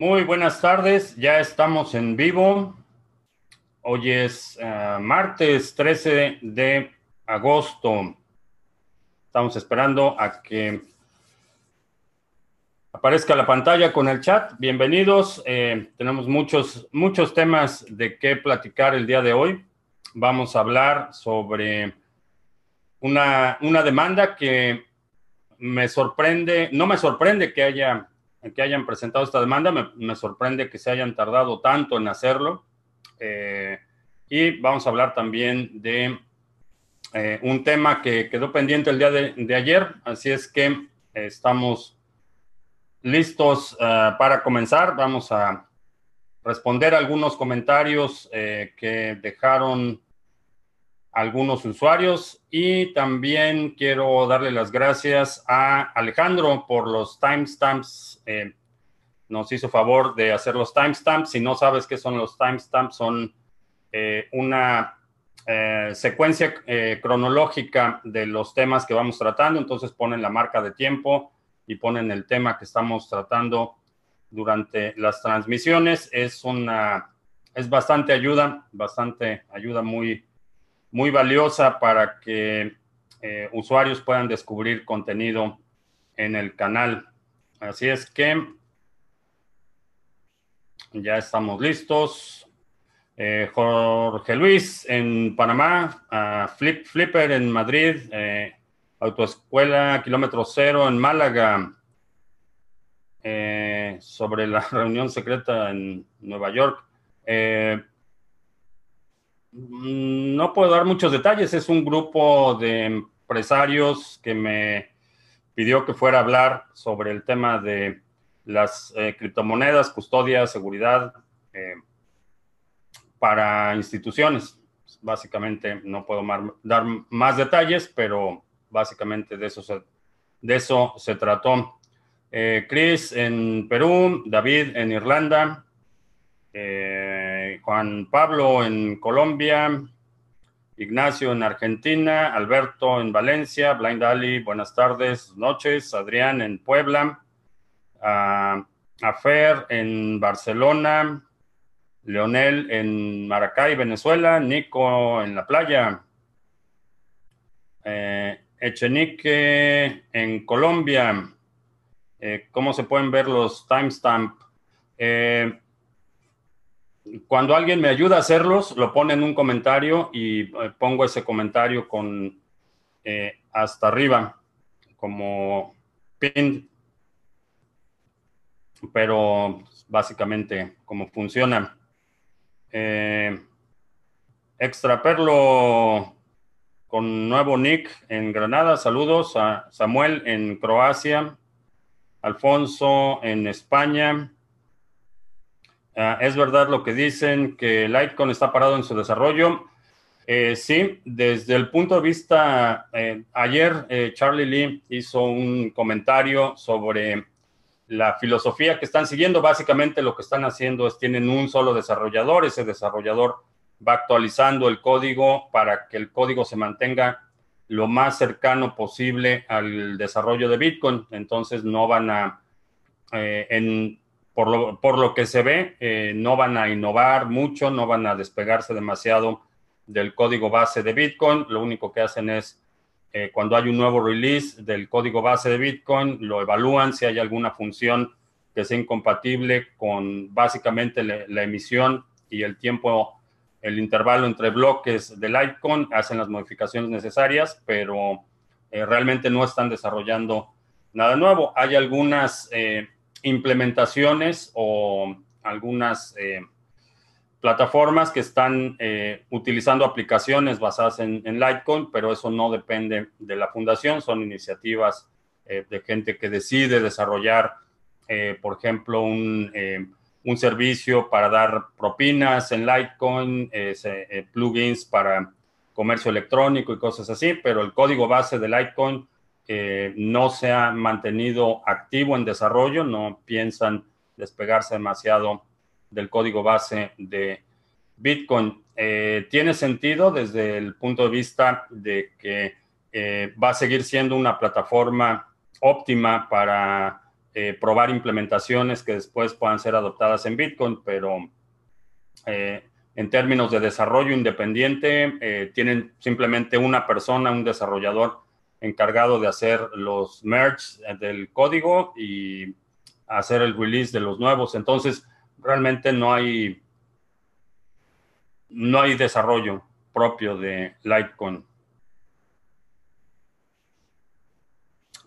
Muy buenas tardes, ya estamos en vivo. Hoy es uh, martes 13 de agosto. Estamos esperando a que aparezca la pantalla con el chat. Bienvenidos. Eh, tenemos muchos, muchos temas de qué platicar el día de hoy. Vamos a hablar sobre una, una demanda que me sorprende, no me sorprende que, haya, que hayan presentado esta demanda, me, sorprende que se hayan tardado tanto en hacerlo. Eh, y vamos a hablar también de eh, un tema que quedó pendiente el día de, ayer, así es que eh, estamos listos para comenzar. Vamos a responder algunos comentarios que dejaron algunos usuarios y también quiero darle las gracias a Alejandro por los timestamps. Eh, nos hizo favor de hacer los timestamps. Si no sabes qué son los timestamps, son eh, una eh, secuencia eh, cronológica de los temas que vamos tratando. Entonces ponen la marca de tiempo y ponen el tema que estamos tratando durante las transmisiones. Es una, es bastante ayuda, bastante ayuda muy muy valiosa para que eh, usuarios puedan descubrir contenido en el canal. Así es que ya estamos listos. Eh, Jorge Luis en Panamá, Flip Flipper en Madrid, eh, Autoescuela Kilómetro Cero en Málaga, sobre la reunión secreta en Nueva York. Eh, no puedo dar muchos detalles, es un grupo de empresarios que me pidió que fuera a hablar sobre el tema de las eh, criptomonedas, custodia, seguridad eh, para instituciones. Básicamente no puedo dar más detalles, pero básicamente de eso se, de eso se trató. Eh, Chris en Perú, David en Irlanda, eh, Juan Pablo en Colombia, Ignacio en Argentina, Alberto en Valencia, Blind Ali, buenas tardes, noches, Adrián en Puebla, Afer en Barcelona, Leonel en Maracay, Venezuela, Nico en la playa, eh, Echenique en Colombia. Eh, ¿Cómo se pueden ver los timestamps? Eh, cuando alguien me ayuda a hacerlos, lo pone en un comentario y eh, pongo ese comentario con eh, hasta arriba, como pin. Pero básicamente cómo funciona. Eh, extra Perlo con nuevo nick en Granada. Saludos a Samuel en Croacia. Alfonso en España. Uh, es verdad lo que dicen que Litecoin está parado en su desarrollo. Eh, sí, desde el punto de vista, eh, ayer eh, Charlie Lee hizo un comentario sobre la filosofía que están siguiendo. Básicamente lo que están haciendo es tienen un solo desarrollador, ese desarrollador va actualizando el código para que el código se mantenga lo más cercano posible al desarrollo de Bitcoin. Entonces no van a, en por lo, que se ve, eh, no van a innovar mucho, no van a despegarse demasiado del código base de Bitcoin. Lo único que hacen es, eh, cuando hay un nuevo release del código base de Bitcoin, lo evalúan si hay alguna función que sea incompatible con básicamente la emisión y el tiempo, el intervalo entre bloques de Litecoin, hacen las modificaciones necesarias, pero eh, realmente no están desarrollando nada nuevo. Hay algunas implementaciones o algunas eh, plataformas que están eh, utilizando aplicaciones basadas en, Litecoin, pero eso no depende de la fundación, son iniciativas eh, de gente que decide desarrollar, por ejemplo, un, un, servicio para dar propinas en Litecoin, plugins para comercio electrónico y cosas así, pero el código base de Litecoin eh, no se ha mantenido activo en desarrollo, no piensan despegarse demasiado del código base de Bitcoin. Eh, tiene sentido desde el punto de vista de que eh, va a seguir siendo una plataforma óptima para probar implementaciones que después puedan ser adoptadas en Bitcoin, pero en términos de desarrollo independiente, tienen simplemente una persona, un desarrollador encargado de hacer los merge del código y hacer el release de los nuevos. Entonces, realmente no hay, no hay desarrollo propio de Litecoin.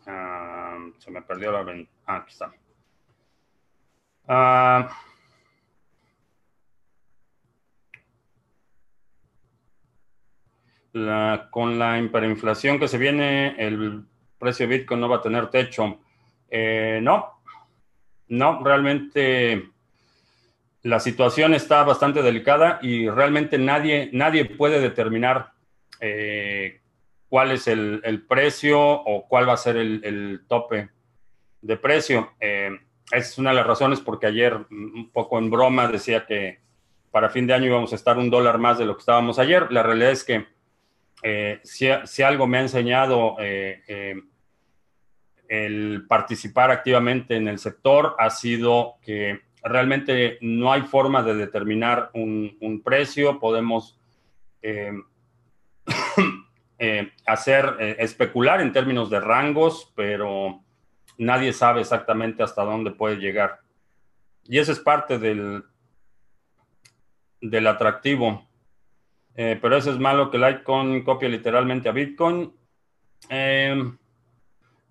Ah, se me perdió la... Ah, aquí está. Ah, con la hiperinflación que se viene, el precio de Bitcoin no va a tener techo. Eh, no, no, realmente la situación está bastante delicada y realmente nadie, nadie puede determinar eh, cuál es el, precio o cuál va a ser el, tope de precio. Eh, es una de las razones porque ayer, un poco en broma, decía que para fin de año íbamos a estar un dólar más de lo que estábamos ayer. La realidad es que eh, si, algo me ha enseñado eh, eh, el participar activamente en el sector ha sido que realmente no hay forma de determinar un, precio, podemos hacer, especular en términos de rangos, pero nadie sabe exactamente hasta dónde puede llegar. Y eso es parte del, del atractivo. Eh, pero eso es malo que Litecoin copia literalmente a Bitcoin. Eh,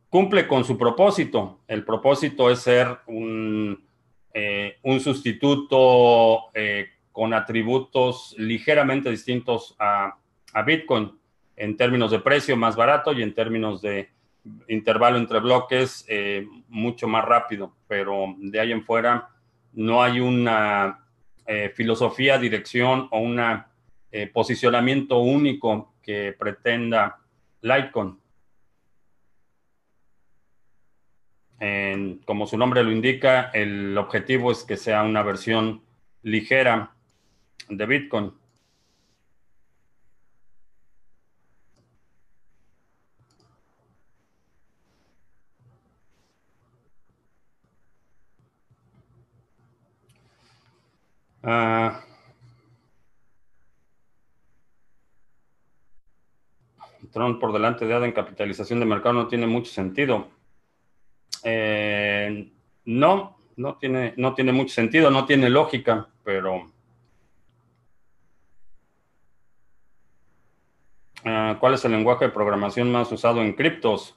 cumple con su propósito. El propósito es ser un, eh, un sustituto con atributos ligeramente distintos a, a, Bitcoin en términos de precio más barato y en términos de intervalo entre bloques mucho más rápido. Pero de ahí en fuera no hay una filosofía, dirección o una eh, posicionamiento único que pretenda Litecoin. como su nombre lo indica, el objetivo es que sea una versión ligera de Bitcoin. Ah, Trump por delante de ADA en capitalización de mercado no tiene mucho sentido. Eh, no, no tiene, no tiene mucho sentido, no tiene lógica, pero... Ah, ¿Cuál es el lenguaje de programación más usado en criptos?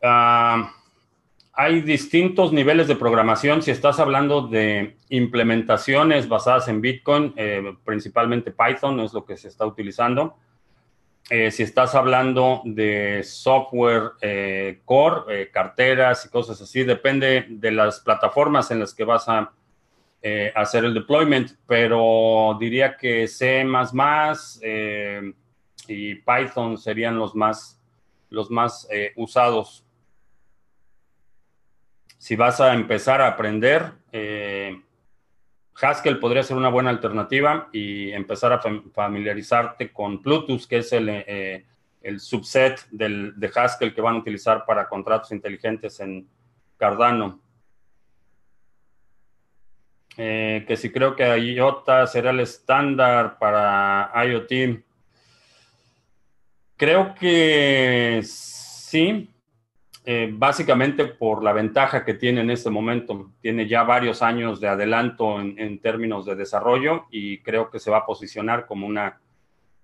Ah, hay distintos niveles de programación. Si estás hablando de implementaciones basadas en Bitcoin, eh, principalmente Python es lo que se está utilizando. Eh, si estás hablando de software eh, core, eh, carteras y cosas así, depende de las plataformas en las que vas a hacer el deployment, pero diría que C++ y Python serían los más, los más usados. Si vas a empezar a aprender, Haskell podría ser una buena alternativa y empezar a familiarizarte con Plutus, que es el, eh, subset de Haskell que van a utilizar para contratos inteligentes en Cardano. Eh, que si creo que IOTA será el estándar para IoT. Creo que sí, eh, básicamente por la ventaja que tiene en este momento. Tiene ya varios años de adelanto en, términos de desarrollo y creo que se va a posicionar como una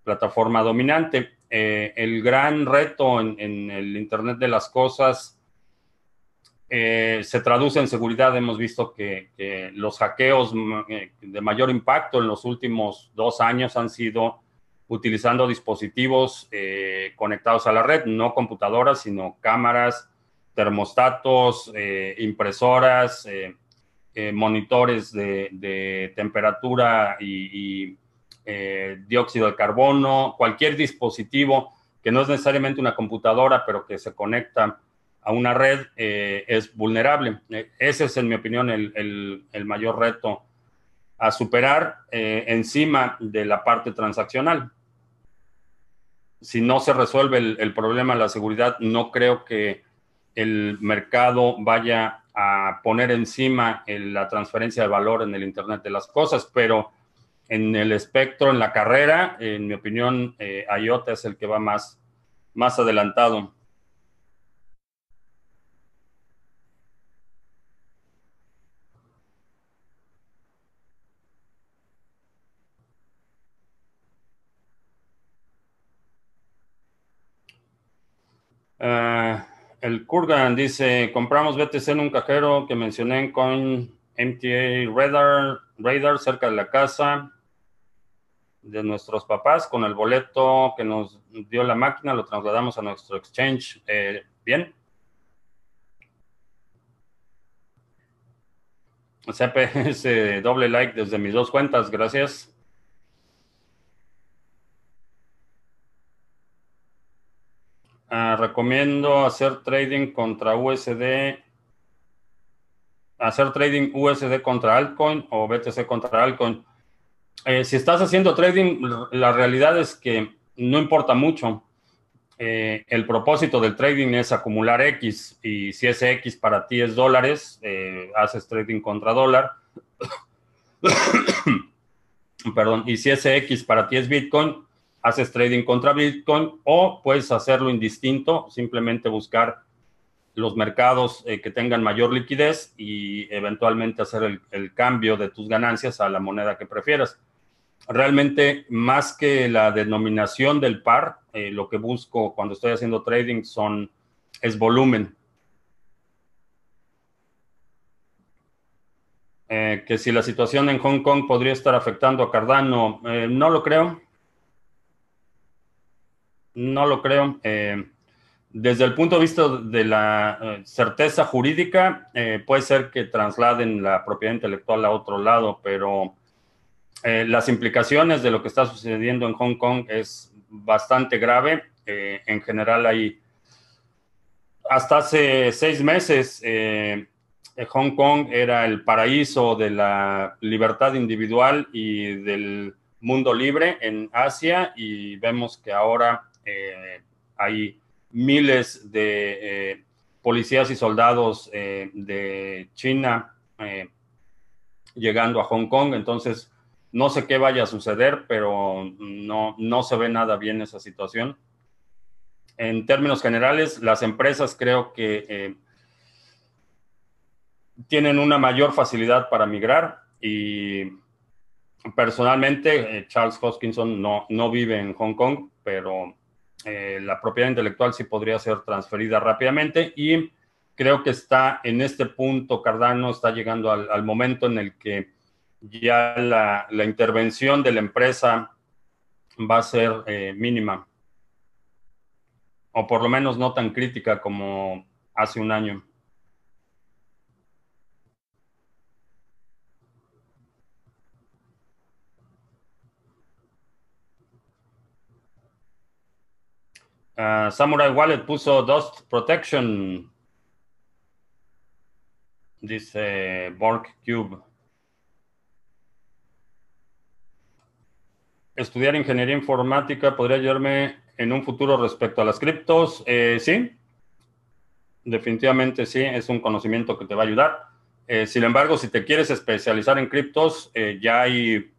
plataforma dominante. Eh, el gran reto en, el Internet de las Cosas eh, se traduce en seguridad. Hemos visto que, que los hackeos de mayor impacto en los últimos dos años han sido utilizando dispositivos conectados a la red, no computadoras, sino cámaras, termostatos, eh, impresoras, eh, eh, monitores de, temperatura y, dióxido de carbono, cualquier dispositivo que no es necesariamente una computadora, pero que se conecta a una red, es vulnerable. ese es, en mi opinión, el, mayor reto a superar encima de la parte transaccional. Si no se resuelve el, el problema de la seguridad, no creo que el mercado vaya a poner encima la transferencia de valor en el Internet de las Cosas, pero en el espectro, en la carrera, en mi opinión, eh, IOTA es el que va más, más adelantado. Uh, el Kurgan dice, compramos BTC en un cajero que mencioné en Coin MTA Radar, Radar cerca de la casa de nuestros papás con el boleto que nos dio la máquina, lo trasladamos a nuestro exchange. Eh, Bien. CPS doble like desde mis dos cuentas, gracias. Ah, recomiendo hacer trading contra USD, hacer trading USD contra altcoin o BTC contra altcoin. Eh, si estás haciendo trading, la realidad es que no importa mucho. Eh, el propósito del trading es acumular X y si ese X para ti es dólares, eh, haces trading contra dólar. Perdón, y si ese X para ti es Bitcoin, haces trading contra Bitcoin o puedes hacerlo indistinto, simplemente buscar los mercados eh, que tengan mayor liquidez y eventualmente hacer el, cambio de tus ganancias a la moneda que prefieras. Realmente, más que la denominación del par, eh, lo que busco cuando estoy haciendo trading son, es volumen. Eh, que si la situación en Hong Kong podría estar afectando a Cardano, no lo creo. No lo creo. Eh, desde el punto de vista de la eh, certeza jurídica, eh, puede ser que trasladen la propiedad intelectual a otro lado, pero las implicaciones de lo que está sucediendo en Hong Kong es bastante grave. en general, hay hasta hace seis meses, Hong Kong era el paraíso de la libertad individual y del mundo libre en Asia y vemos que ahora eh, hay miles de eh, policías y soldados eh, de China llegando a Hong Kong, entonces no sé qué vaya a suceder, pero no, no se ve nada bien esa situación. En términos generales, las empresas creo que tienen una mayor facilidad para migrar y personalmente Charles Hoskinson no, no vive en Hong Kong, pero eh, la propiedad intelectual sí podría ser transferida rápidamente y creo que está en este punto, Cardano está llegando al, momento en el que ya la, intervención de la empresa va a ser eh, mínima, o por lo menos no tan crítica como hace un año. Uh, Samurai Wallet puso Dust Protection. Dice Borg Cube. Estudiar ingeniería informática podría ayudarme en un futuro respecto a las criptos. Eh, sí, definitivamente sí, es un conocimiento que te va a ayudar. Eh, sin embargo, si te quieres especializar en criptos, eh, ya hay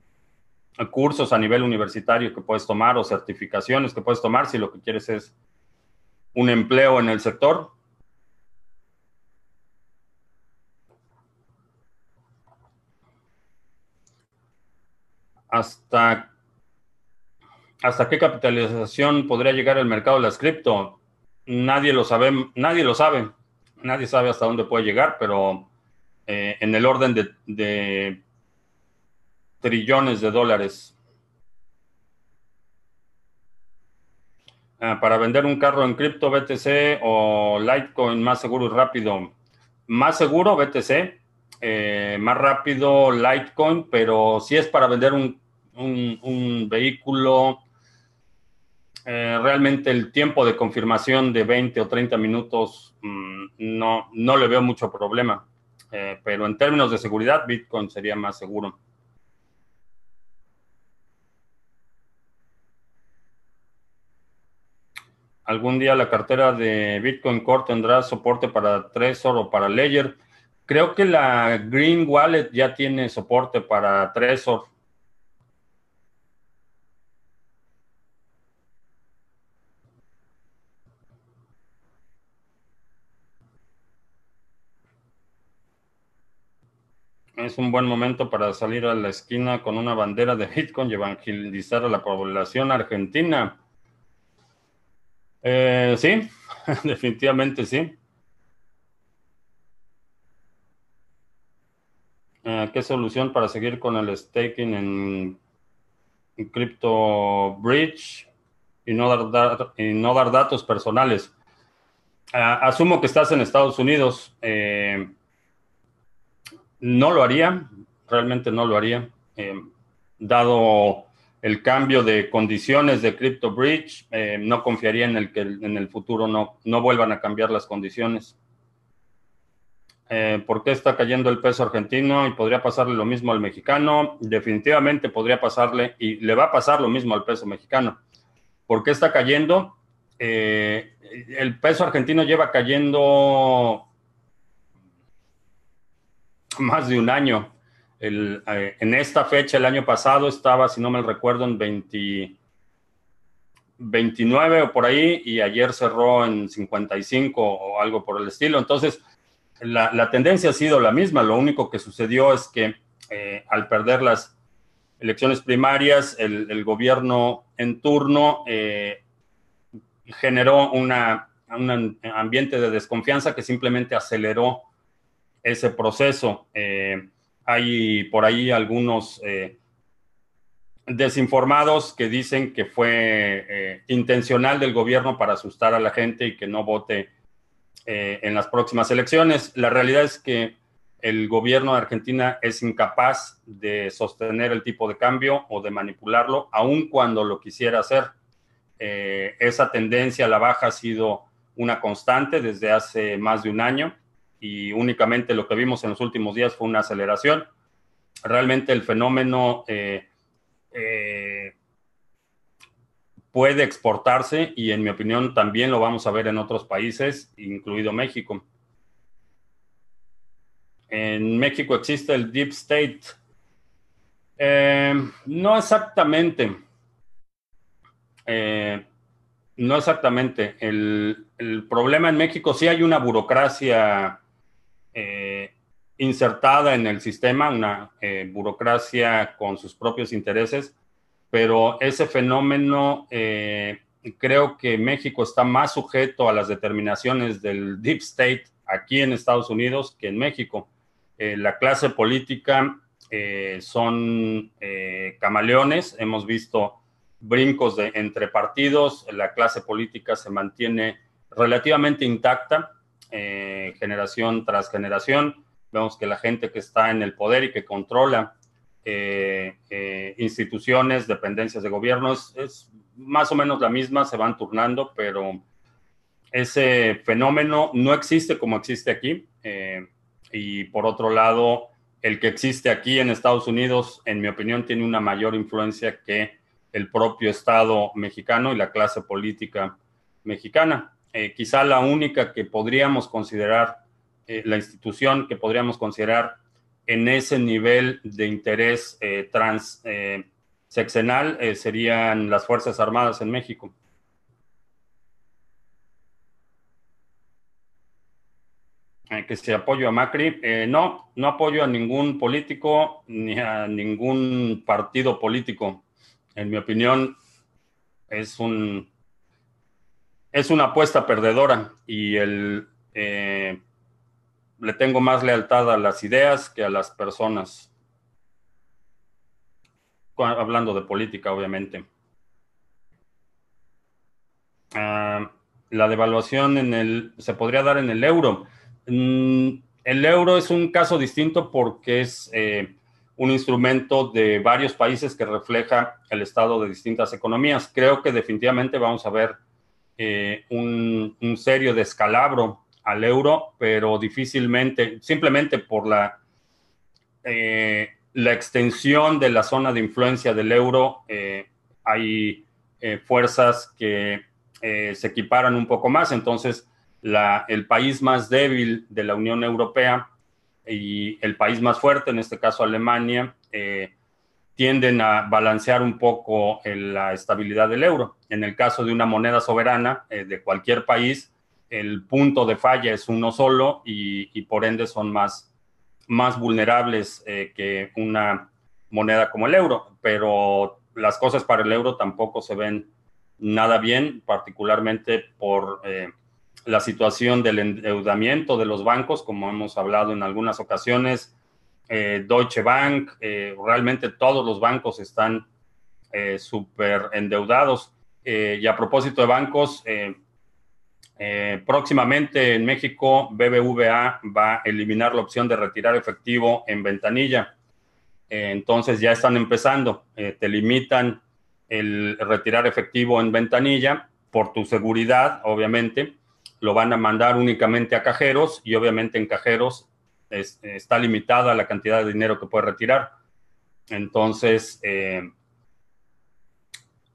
cursos a nivel universitario que puedes tomar o certificaciones que puedes tomar si lo que quieres es un empleo en el sector. ¿Hasta, ¿Hasta qué capitalización podría llegar el mercado de las cripto? Nadie lo sabe, nadie lo sabe. Nadie sabe hasta dónde puede llegar, pero eh, en el orden de trillones de dólares. Ah, para vender un carro en cripto, BTC o Litecoin más seguro y rápido. Más seguro BTC, eh, más rápido Litecoin, pero si es para vender un, vehículo, eh, realmente el tiempo de confirmación de 20 o 30 minutos mm, no, no le veo mucho problema. Eh, pero en términos de seguridad, Bitcoin sería más seguro. Algún día la cartera de Bitcoin Core tendrá soporte para Trezor o para Ledger. Creo que la Green Wallet ya tiene soporte para Trezor. Es un buen momento para salir a la esquina con una bandera de Bitcoin y evangelizar a la población argentina. Eh, sí, definitivamente sí. Eh, ¿Qué solución para seguir con el staking en, Crypto Bridge y no dar, datos personales? Ah, asumo que estás en Estados Unidos. Eh, no lo haría, realmente no lo haría, eh, dado el cambio de condiciones de Crypto Bridge, eh, no confiaría en el que en el futuro no, no vuelvan a cambiar las condiciones. Eh, ¿Por qué está cayendo el peso argentino y podría pasarle lo mismo al mexicano? Definitivamente podría pasarle y le va a pasar lo mismo al peso mexicano. ¿Por qué está cayendo? el peso argentino lleva cayendo más de un año. Eh, en esta fecha, el año pasado, estaba, si no me recuerdo, en 29 o por ahí, y ayer cerró en 55 o algo por el estilo. Entonces, la, tendencia ha sido la misma. Lo único que sucedió es que eh, al perder las elecciones primarias, el, gobierno en turno eh, generó una, un ambiente de desconfianza que simplemente aceleró ese proceso. Hay por ahí algunos eh, desinformados que dicen que fue eh, intencional del gobierno para asustar a la gente y que no vote en las próximas elecciones. La realidad es que el gobierno de Argentina es incapaz de sostener el tipo de cambio o de manipularlo, aun cuando lo quisiera hacer. esa tendencia a la baja ha sido una constante desde hace más de un año y únicamente lo que vimos en los últimos días fue una aceleración. Realmente el fenómeno eh, eh, puede exportarse y en mi opinión también lo vamos a ver en otros países, incluido México. En México existe el Deep State. Eh, no exactamente. no exactamente. El, el, problema en México sí hay una burocracia eh, insertada en el sistema, una eh, burocracia con sus propios intereses, pero ese fenómeno eh, creo que México está más sujeto a las determinaciones del Deep State aquí en Estados Unidos que en México. la clase política son camaleones, hemos visto brincos entre partidos, la clase política se mantiene relativamente intacta, eh, generación tras generación. Vemos que la gente que está en el poder y que controla eh, eh, instituciones, dependencias de gobiernos, es más o menos la misma, se van turnando, pero ese fenómeno no existe como existe aquí. y por otro lado, el que existe aquí en Estados Unidos, en mi opinión, tiene una mayor influencia que el propio Estado mexicano y la clase política mexicana. Eh, quizá la única que podríamos considerar, eh, la institución que podríamos considerar en ese nivel de interés eh, transseccional serían las Fuerzas Armadas en México. que si apoyo a Macri, no, no apoyo a ningún político ni a ningún partido político. En mi opinión, es un es una apuesta perdedora y el, eh, le tengo más lealtad a las ideas que a las personas. Hablando de política, obviamente. Ah, la devaluación en el, se podría dar en el euro. Mm, el euro es un caso distinto porque es eh, un instrumento de varios países que refleja el estado de distintas economías. Creo que definitivamente vamos a ver eh, un, serio descalabro al euro, pero difícilmente, simplemente por la, eh, la extensión de la zona de influencia del euro, eh, hay fuerzas que se equiparan un poco más, entonces el país más débil de la Unión Europea y el país más fuerte, en este caso Alemania, tienden a balancear un poco la estabilidad del euro. En el caso de una moneda soberana de cualquier país, el punto de falla es uno solo y, por ende son más, más vulnerables que una moneda como el euro, pero las cosas para el euro tampoco se ven nada bien, particularmente por eh, la situación del endeudamiento de los bancos, como hemos hablado en algunas ocasiones. Eh, Deutsche Bank, eh, realmente todos los bancos están súper endeudados. y a propósito de bancos, próximamente en México, BBVA va a eliminar la opción de retirar efectivo en ventanilla. entonces ya están empezando, te limitan el retirar efectivo en ventanilla, por tu seguridad, obviamente, lo van a mandar únicamente a cajeros y obviamente en cajeros está limitada la cantidad de dinero que puede retirar. Entonces, eh,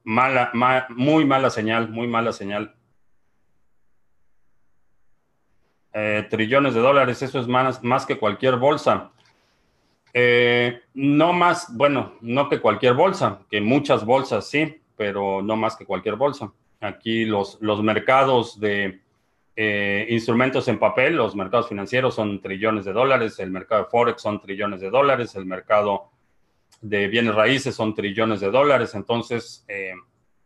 mala, muy mala señal, muy mala señal. Eh, trillones de dólares, eso es más, más que cualquier bolsa. Eh, no más, bueno, no que cualquier bolsa, que muchas bolsas sí, pero no más que cualquier bolsa. Aquí los, los mercados de eh, instrumentos en papel, los mercados financieros son trillones de dólares, el mercado de Forex son trillones de dólares, el mercado de bienes raíces son trillones de dólares, entonces eh,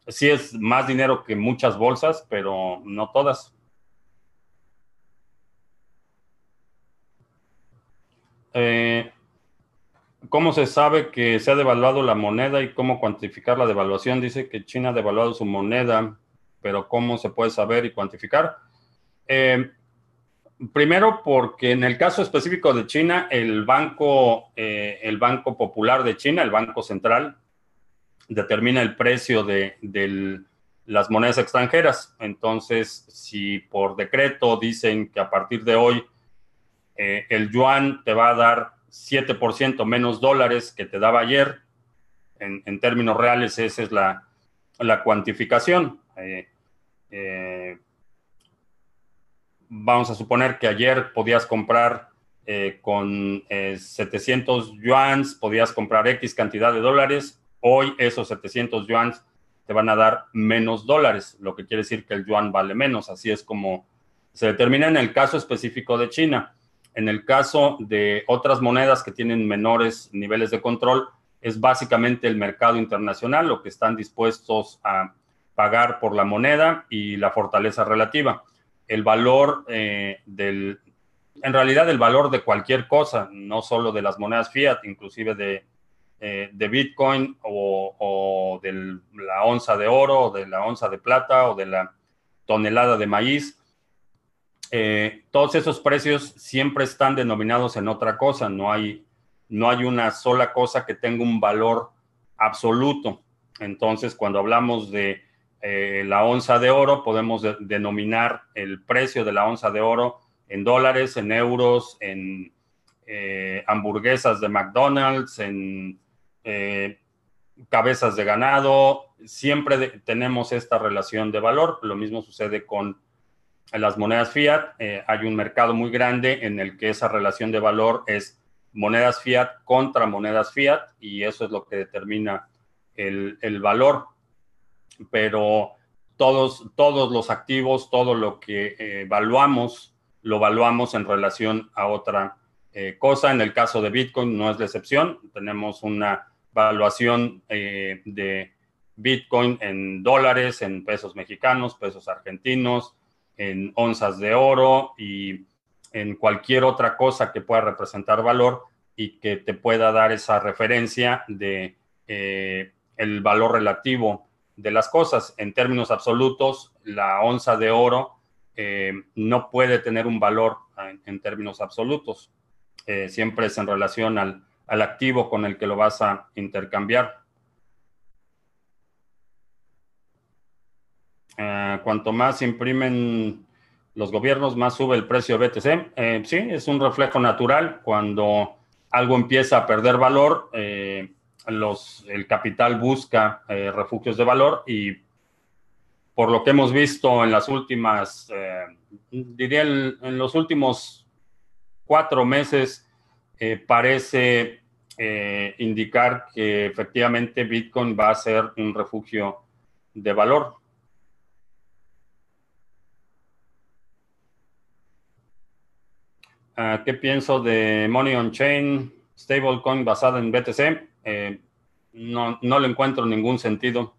sí es más dinero que muchas bolsas, pero no todas. Eh, ¿Cómo se sabe que se ha devaluado la moneda y cómo cuantificar la devaluación? Dice que China ha devaluado su moneda, pero ¿cómo se puede saber y cuantificar? Eh, primero, porque en el caso específico de China, el banco, eh, el banco Popular de China, el Banco Central, determina el precio de, las monedas extranjeras. Entonces, si por decreto dicen que a partir de hoy eh, el yuan te va a dar 7% menos dólares que te daba ayer. En, términos reales, esa es la, cuantificación. Vamos a suponer que ayer podías comprar eh, con 700 yuans, podías comprar X cantidad de dólares. Hoy esos 700 yuans te van a dar menos dólares, lo que quiere decir que el yuan vale menos. Así es como se determina en el caso específico de China. En el caso de otras monedas que tienen menores niveles de control, es básicamente el mercado internacional, lo que están dispuestos a pagar por la moneda y la fortaleza relativa. El valor eh, del, en realidad el valor de cualquier cosa, no solo de las monedas fiat, inclusive de, eh, de Bitcoin o, de la onza de oro, o de la onza de plata o de la tonelada de maíz, eh, todos esos precios siempre están denominados en otra cosa, no hay, no hay una sola cosa que tenga un valor absoluto. Entonces, cuando hablamos de eh, la onza de oro, podemos denominar el precio de la onza de oro en dólares, en euros, en eh, hamburguesas de McDonald's, en cabezas de ganado. Siempre tenemos esta relación de valor. Lo mismo sucede con las monedas fiat eh, hay un mercado muy grande en el que esa relación de valor es monedas fiat contra monedas fiat y eso es lo que determina el, valor. Pero todos, todos los activos, todo lo que eh, evaluamos, lo evaluamos en relación a otra eh, cosa. En el caso de Bitcoin no es la excepción. Tenemos una evaluación de Bitcoin en dólares, en pesos mexicanos, pesos argentinos, en onzas de oro y en cualquier otra cosa que pueda representar valor y que te pueda dar esa referencia de eh, el valor relativo de las cosas. En términos absolutos, la onza de oro eh, no puede tener un valor en, términos absolutos. Eh, siempre es en relación al, al activo con el que lo vas a intercambiar. Eh, cuanto más imprimen los gobiernos, más sube el precio BTC. Eh, sí, es un reflejo natural. Cuando algo empieza a perder valor, los, el capital busca refugios de valor y por lo que hemos visto en las últimas, diría en, los últimos cuatro meses, parece indicar que efectivamente Bitcoin va a ser un refugio de valor. Ah, ¿Qué pienso de Money on Chain, stablecoin basada en BTC? Eh, no, no le encuentro ningún sentido.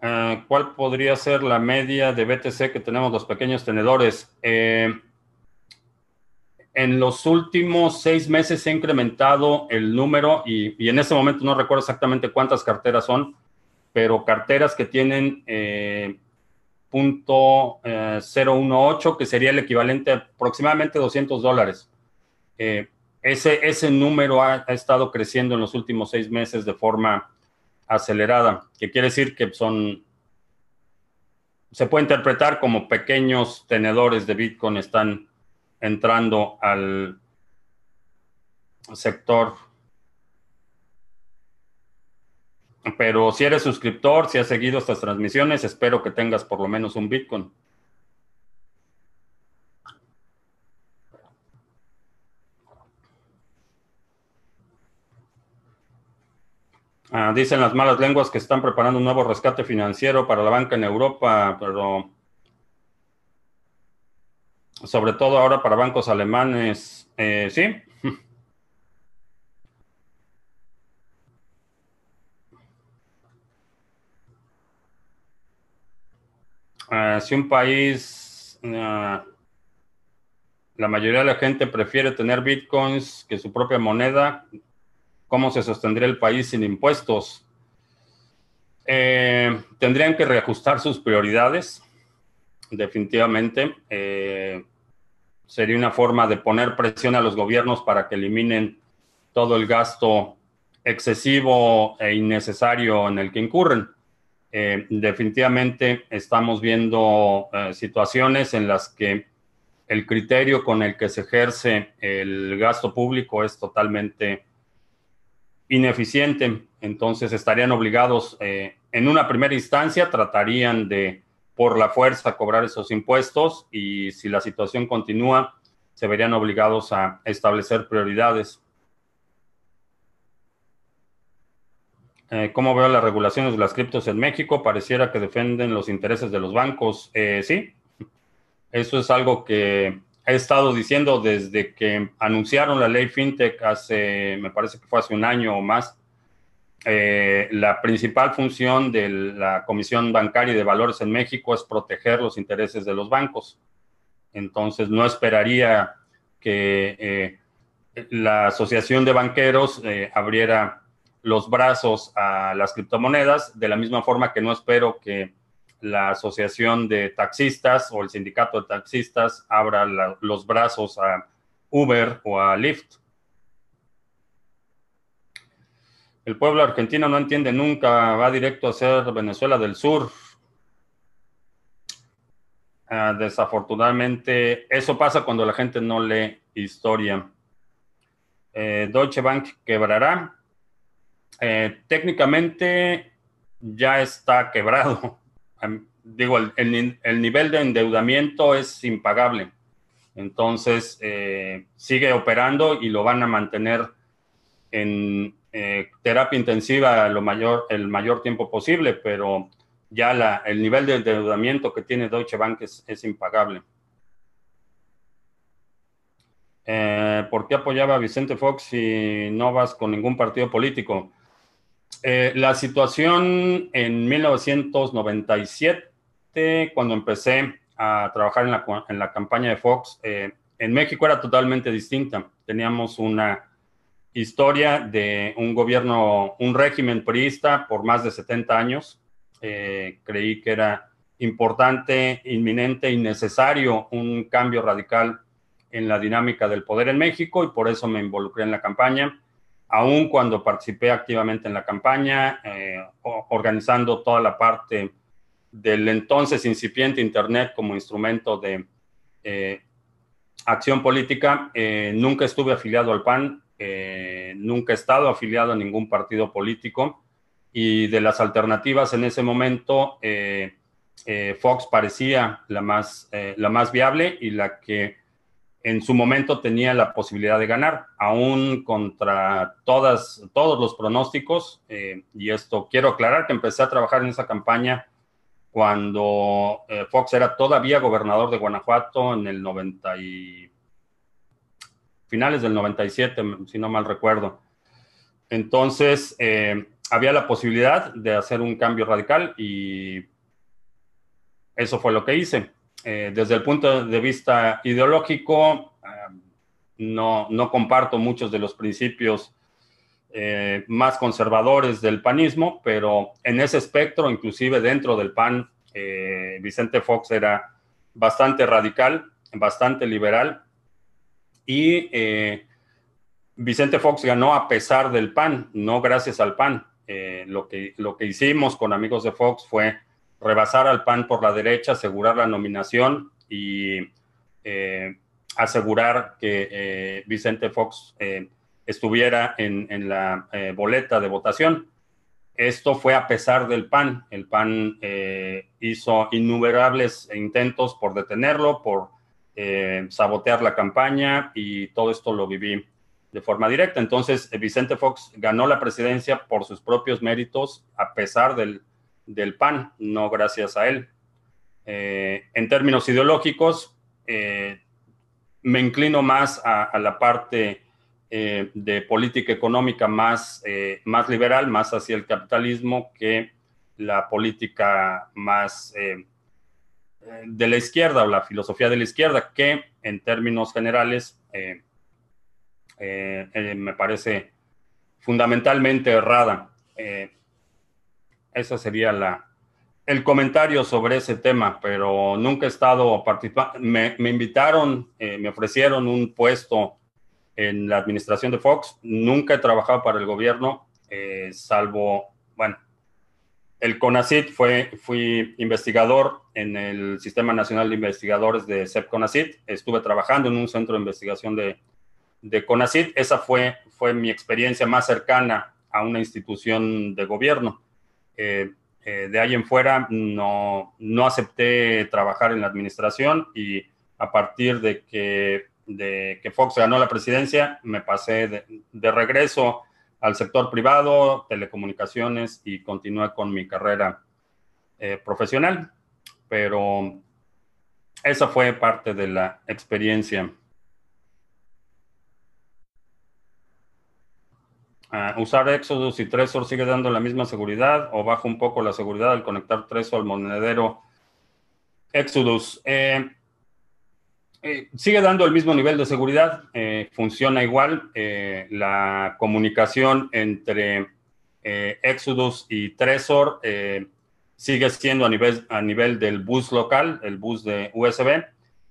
Ah, ¿Cuál podría ser la media de BTC que tenemos los pequeños tenedores? Eh, en los últimos seis meses se ha incrementado el número y, en este momento no recuerdo exactamente cuántas carteras son, pero carteras que tienen eh, punto 018, eh, que sería el equivalente a aproximadamente 200 dólares. Eh, ese, ese número ha, estado creciendo en los últimos seis meses de forma acelerada, que quiere decir que son, se puede interpretar como pequeños tenedores de Bitcoin están entrando al sector Pero si eres suscriptor, si has seguido estas transmisiones, espero que tengas por lo menos un Bitcoin. Ah, dicen las malas lenguas que están preparando un nuevo rescate financiero para la banca en Europa, pero sobre todo ahora para bancos alemanes. Eh, sí, Ah, si un país, ah, la mayoría de la gente prefiere tener bitcoins que su propia moneda, ¿cómo se sostendría el país sin impuestos? Eh, tendrían que reajustar sus prioridades, definitivamente. Eh, sería una forma de poner presión a los gobiernos para que eliminen todo el gasto excesivo e innecesario en el que incurren. Eh, definitivamente estamos viendo eh, situaciones en las que el criterio con el que se ejerce el gasto público es totalmente ineficiente. Entonces estarían obligados, eh, en una primera instancia, tratarían de, por la fuerza, cobrar esos impuestos y si la situación continúa, se verían obligados a establecer prioridades. Eh, ¿Cómo veo las regulaciones de las criptos en México? Pareciera que defienden los intereses de los bancos. Eh, sí, eso es algo que he estado diciendo desde que anunciaron la ley FinTech hace, me parece que fue hace un año o más. Eh, la principal función de la Comisión Bancaria de Valores en México es proteger los intereses de los bancos. Entonces, no esperaría que la Asociación de Banqueros abriera los brazos a las criptomonedas, de la misma forma que no espero que la asociación de taxistas o el sindicato de taxistas abra los brazos a Uber o a Lyft. El pueblo argentino no entiende nunca, va directo a ser Venezuela del Sur. Ah, desafortunadamente, eso pasa cuando la gente no lee historia. Eh, Deutsche Bank quebrará. Eh, técnicamente ya está quebrado. Digo, el, nivel de endeudamiento es impagable. Entonces, eh, sigue operando y lo van a mantener en eh, terapia intensiva lo mayor, el mayor tiempo posible, pero ya la, el nivel de endeudamiento que tiene Deutsche Bank es, es impagable. ¿Por qué apoyaba a Vicente Fox si no vas con ningún partido político? Eh, la situación en 1997, cuando empecé a trabajar en la, campaña de Fox, eh, en México era totalmente distinta. Teníamos una historia de un gobierno, un régimen priista por más de 70 años. Eh, creí que era importante, inminente y necesario un cambio radical en la dinámica del poder en México y por eso me involucré en la campaña aún cuando participé activamente en la campaña, eh, organizando toda la parte del entonces incipiente Internet como instrumento de eh, acción política, eh, nunca estuve afiliado al PAN, nunca he estado afiliado a ningún partido político y de las alternativas en ese momento Fox parecía la más, la más viable y la que en su momento tenía la posibilidad de ganar, aún contra todas, todos los pronósticos. y esto quiero aclarar que empecé a trabajar en esa campaña cuando Fox era todavía gobernador de Guanajuato en el 90 y finales del 97, si no mal recuerdo. Entonces, eh, había la posibilidad de hacer un cambio radical y eso fue lo que hice. Eh, desde el punto de vista ideológico, eh, no, no, comparto muchos de los principios más conservadores del panismo, pero en ese espectro, inclusive dentro del PAN, Vicente Fox era bastante radical, bastante liberal y eh, Vicente Fox ganó a pesar del PAN, no gracias al PAN. Eh, lo, que, lo que hicimos con amigos de Fox fue rebasar al PAN por la derecha, asegurar la nominación y eh, asegurar que Vicente Fox estuviera en, la boleta de votación. Esto fue a pesar del PAN. El PAN hizo innumerables intentos por detenerlo, por eh, sabotear la campaña y todo esto lo viví de forma directa. Entonces, eh, Vicente Fox ganó la presidencia por sus propios méritos a pesar del, PAN, no gracias a él. Eh, en términos ideológicos, me inclino más a, la parte de política económica más, más liberal, más hacia el capitalismo que la política más de la izquierda o la filosofía de la izquierda, que en términos generales eh, eh, eh, me parece fundamentalmente errada. Ese sería la, el comentario sobre ese tema, pero nunca he estado participando. Me, me, invitaron, me ofrecieron un puesto en la administración de Fox. Nunca he trabajado para el gobierno, salvo, bueno, el CONACIT fue, fui investigador en el Sistema Nacional de Investigadores de CEP CONACIT. Estuve trabajando en un centro de investigación de, de CONACIT. Esa fue, fue mi experiencia más cercana a una institución de gobierno. Eh, eh, de ahí en fuera no, no acepté trabajar en la administración y a partir de que, de que Fox ganó la presidencia, me pasé de, regreso al sector privado, telecomunicaciones y continué con mi carrera eh, profesional. Pero esa fue parte de la experiencia. Ah, ¿Usar Exodus y Trezor sigue dando la misma seguridad o baja un poco la seguridad al conectar Trezor al monedero Exodus? Eh, eh, sigue dando el mismo nivel de seguridad, eh, funciona igual. La comunicación entre Exodus y Trezor sigue siendo a nivel, a nivel del bus local, el bus de USB,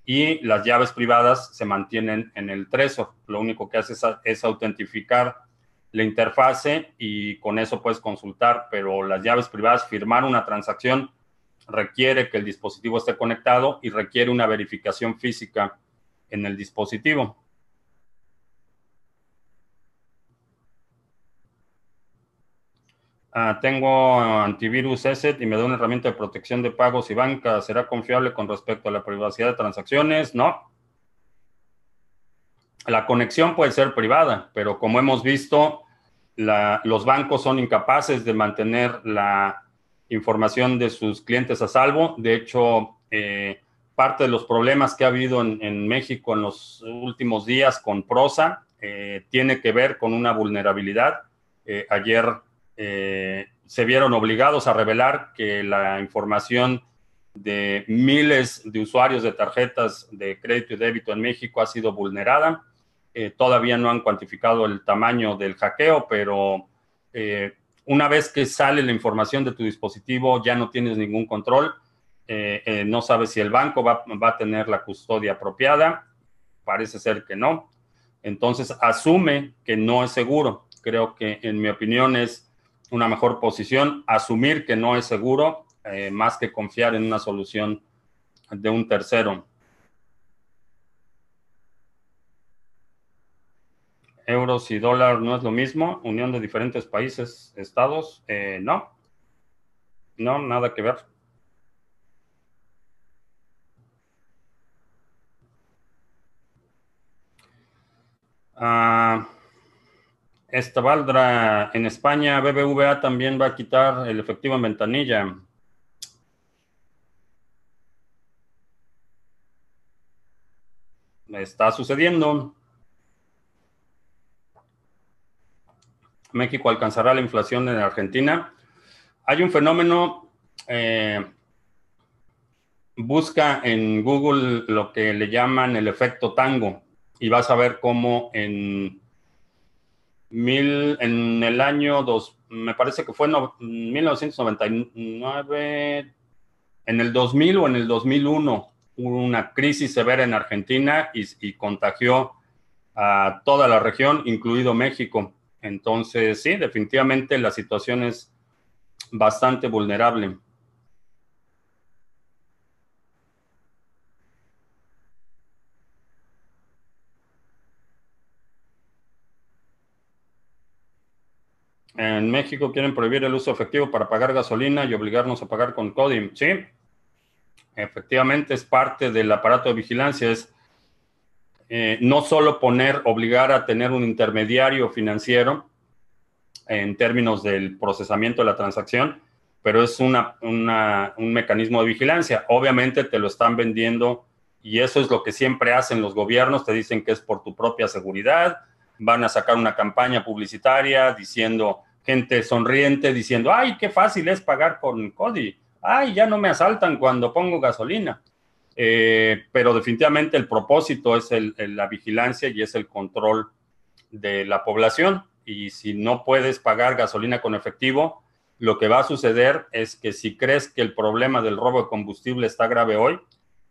y las llaves privadas se mantienen en el Trezor. Lo único que hace es, es autentificar la interfase y con eso puedes consultar, pero las llaves privadas, firmar una transacción requiere que el dispositivo esté conectado y requiere una verificación física en el dispositivo. Ah, tengo antivirus ESET y me da una herramienta de protección de pagos y banca. ¿Será confiable con respecto a la privacidad de transacciones? No. La conexión puede ser privada, pero como hemos visto, los bancos son incapaces de mantener la información de sus clientes a salvo. De hecho, eh, parte de los problemas que ha habido en, México en los últimos días con Prosa eh, tiene que ver con una vulnerabilidad. Eh, ayer se vieron obligados a revelar que la información de miles de usuarios de tarjetas de crédito y débito en México ha sido vulnerada. Todavía no han cuantificado el tamaño del hackeo, pero una vez que sale la información de tu dispositivo, ya no tienes ningún control. Eh, eh, no sabes si el banco va, a tener la custodia apropiada. Parece ser que no. Entonces, asume que no es seguro. Creo que, en mi opinión, es una mejor posición asumir que no es seguro, eh, más que confiar en una solución de un tercero. euros y dólar no es lo mismo, unión de diferentes países, estados, eh, no, no, nada que ver. Ah, esta valdra en España, BBVA también va a quitar el efectivo en ventanilla. Está sucediendo. México alcanzará la inflación en Argentina. Hay un fenómeno, eh, busca en Google lo que le llaman el efecto tango y vas a ver cómo en, mil, en el año dos, me parece que fue en 1999, en el 2000 o en el 2001, hubo una crisis severa en Argentina y contagió a toda la región, incluido México. Entonces, sí, definitivamente la situación es bastante vulnerable. En México quieren prohibir el uso efectivo para pagar gasolina y obligarnos a pagar con CODIM. Sí, efectivamente es parte del aparato de vigilancia, es eh, no solo poner, obligar a tener un intermediario financiero en términos del procesamiento de la transacción, pero es una, un mecanismo de vigilancia. Obviamente te lo están vendiendo y eso es lo que siempre hacen los gobiernos, te dicen que es por tu propia seguridad, van a sacar una campaña publicitaria diciendo, gente sonriente, diciendo, ay, qué fácil es pagar con CODI, ay, ya no me asaltan cuando pongo gasolina. Eh, pero definitivamente el propósito es la vigilancia y es el control de la población. Y si no puedes pagar gasolina con efectivo, lo que va a suceder es que si crees que el problema del robo de combustible está grave hoy,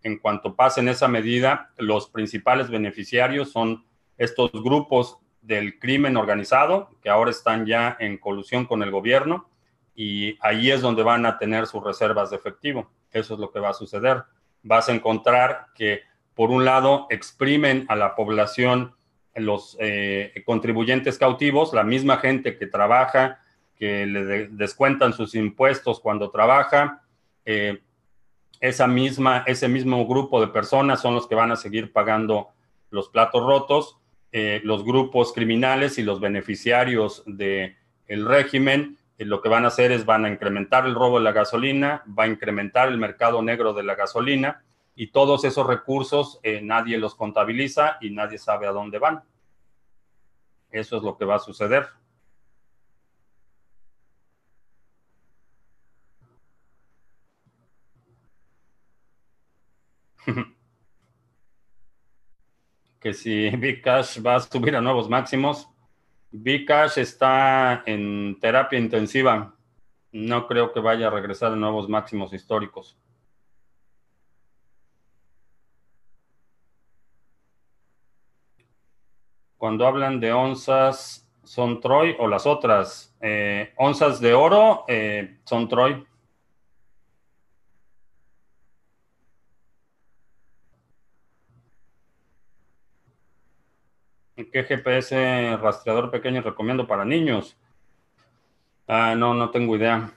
en cuanto pasen esa medida, los principales beneficiarios son estos grupos del crimen organizado, que ahora están ya en colusión con el gobierno, y ahí es donde van a tener sus reservas de efectivo. Eso es lo que va a suceder vas a encontrar que, por un lado, exprimen a la población los eh, contribuyentes cautivos, la misma gente que trabaja, que le descuentan sus impuestos cuando trabaja, eh, esa misma, ese mismo grupo de personas son los que van a seguir pagando los platos rotos, eh, los grupos criminales y los beneficiarios del régimen lo que van a hacer es van a incrementar el robo de la gasolina, va a incrementar el mercado negro de la gasolina y todos esos recursos eh, nadie los contabiliza y nadie sabe a dónde van. Eso es lo que va a suceder. que si Bcash va a subir a nuevos máximos, Bcash está en terapia intensiva. No creo que vaya a regresar a nuevos máximos históricos. Cuando hablan de onzas, ¿son Troy o las otras? Eh, onzas de oro eh, son Troy. ¿Qué GPS rastreador pequeño recomiendo para niños? Ah, no, no tengo idea.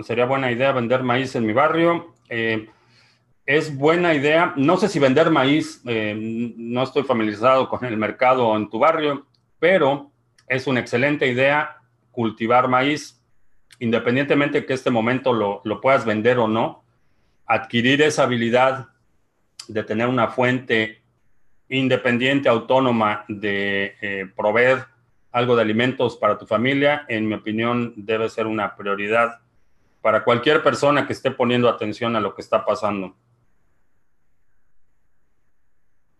Sería buena idea vender maíz en mi barrio. Eh, es buena idea. No sé si vender maíz, eh, no estoy familiarizado con el mercado en tu barrio, pero es una excelente idea cultivar maíz, independientemente de que este momento lo, lo puedas vender o no. Adquirir esa habilidad de tener una fuente independiente, autónoma de eh, proveer algo de alimentos para tu familia, en mi opinión, debe ser una prioridad para cualquier persona que esté poniendo atención a lo que está pasando.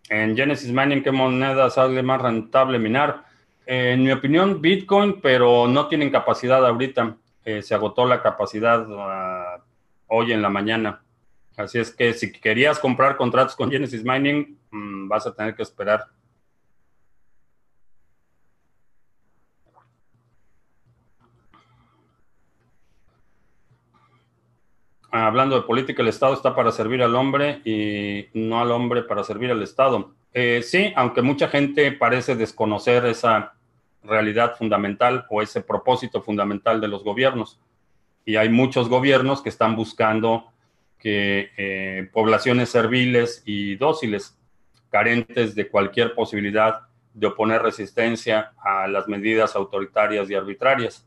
En Genesis Mining, ¿qué moneda sale más rentable minar? en mi opinión, Bitcoin, pero no tienen capacidad ahorita. Eh, se agotó la capacidad ah, hoy en la mañana. Así es que si querías comprar contratos con Genesis Mining, mm, vas a tener que esperar. Hablando de política, el Estado está para servir al hombre y no al hombre para servir al Estado. Eh, sí, aunque mucha gente parece desconocer esa realidad fundamental o ese propósito fundamental de los gobiernos. Y hay muchos gobiernos que están buscando que eh, poblaciones serviles y dóciles, carentes de cualquier posibilidad de oponer resistencia a las medidas autoritarias y arbitrarias.